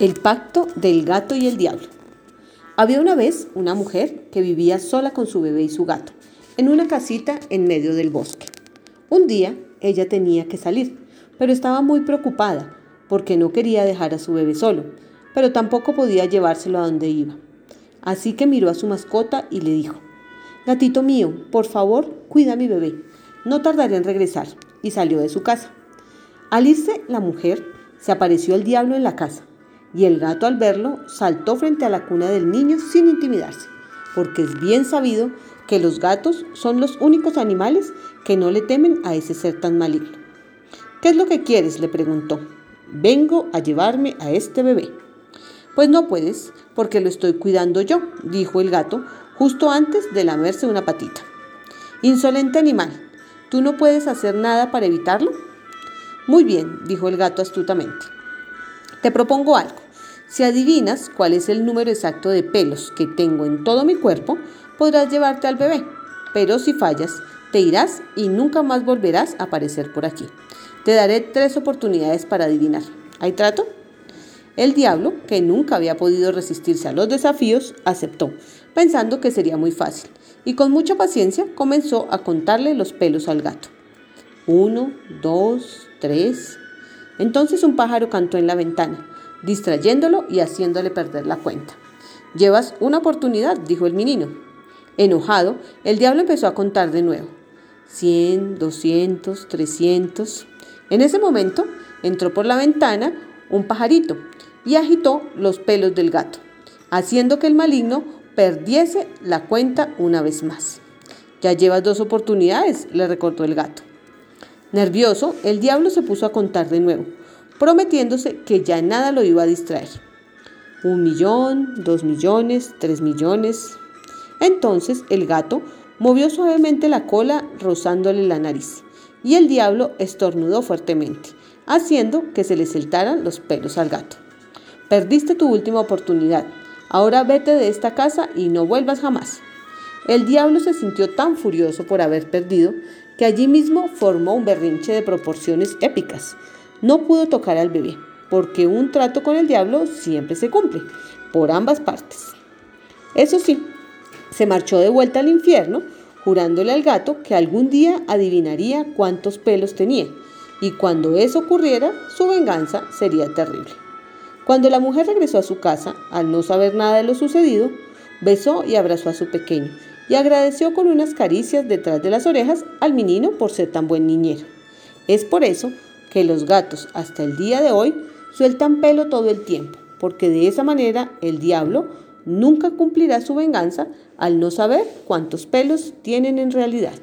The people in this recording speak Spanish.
El pacto del gato y el diablo. Había una vez una mujer que vivía sola con su bebé y su gato, en una casita en medio del bosque. Un día ella tenía que salir, pero estaba muy preocupada porque no quería dejar a su bebé solo, pero tampoco podía llevárselo a donde iba. Así que miró a su mascota y le dijo, Gatito mío, por favor, cuida a mi bebé. No tardaré en regresar. Y salió de su casa. Al irse la mujer, se apareció el diablo en la casa y el gato al verlo saltó frente a la cuna del niño sin intimidarse, porque es bien sabido que los gatos son los únicos animales que no le temen a ese ser tan maligno. ¿Qué es lo que quieres? le preguntó. Vengo a llevarme a este bebé. Pues no puedes, porque lo estoy cuidando yo, dijo el gato justo antes de lamerse una patita. Insolente animal, ¿tú no puedes hacer nada para evitarlo? Muy bien, dijo el gato astutamente. Te propongo algo. Si adivinas cuál es el número exacto de pelos que tengo en todo mi cuerpo, podrás llevarte al bebé. Pero si fallas, te irás y nunca más volverás a aparecer por aquí. Te daré tres oportunidades para adivinar. ¿Hay trato? El diablo, que nunca había podido resistirse a los desafíos, aceptó, pensando que sería muy fácil, y con mucha paciencia comenzó a contarle los pelos al gato. Uno, dos, tres. Entonces un pájaro cantó en la ventana distrayéndolo y haciéndole perder la cuenta. Llevas una oportunidad, dijo el menino. Enojado, el diablo empezó a contar de nuevo. Cien, doscientos, trescientos. En ese momento entró por la ventana un pajarito y agitó los pelos del gato, haciendo que el maligno perdiese la cuenta una vez más. Ya llevas dos oportunidades, le recordó el gato. Nervioso, el diablo se puso a contar de nuevo prometiéndose que ya nada lo iba a distraer. Un millón, dos millones, tres millones. Entonces el gato movió suavemente la cola rozándole la nariz y el diablo estornudó fuertemente, haciendo que se le saltaran los pelos al gato. Perdiste tu última oportunidad. Ahora vete de esta casa y no vuelvas jamás. El diablo se sintió tan furioso por haber perdido que allí mismo formó un berrinche de proporciones épicas no pudo tocar al bebé, porque un trato con el diablo siempre se cumple, por ambas partes. Eso sí, se marchó de vuelta al infierno, jurándole al gato que algún día adivinaría cuántos pelos tenía, y cuando eso ocurriera, su venganza sería terrible. Cuando la mujer regresó a su casa, al no saber nada de lo sucedido, besó y abrazó a su pequeño, y agradeció con unas caricias detrás de las orejas al menino por ser tan buen niñero. Es por eso que los gatos hasta el día de hoy sueltan pelo todo el tiempo, porque de esa manera el diablo nunca cumplirá su venganza al no saber cuántos pelos tienen en realidad.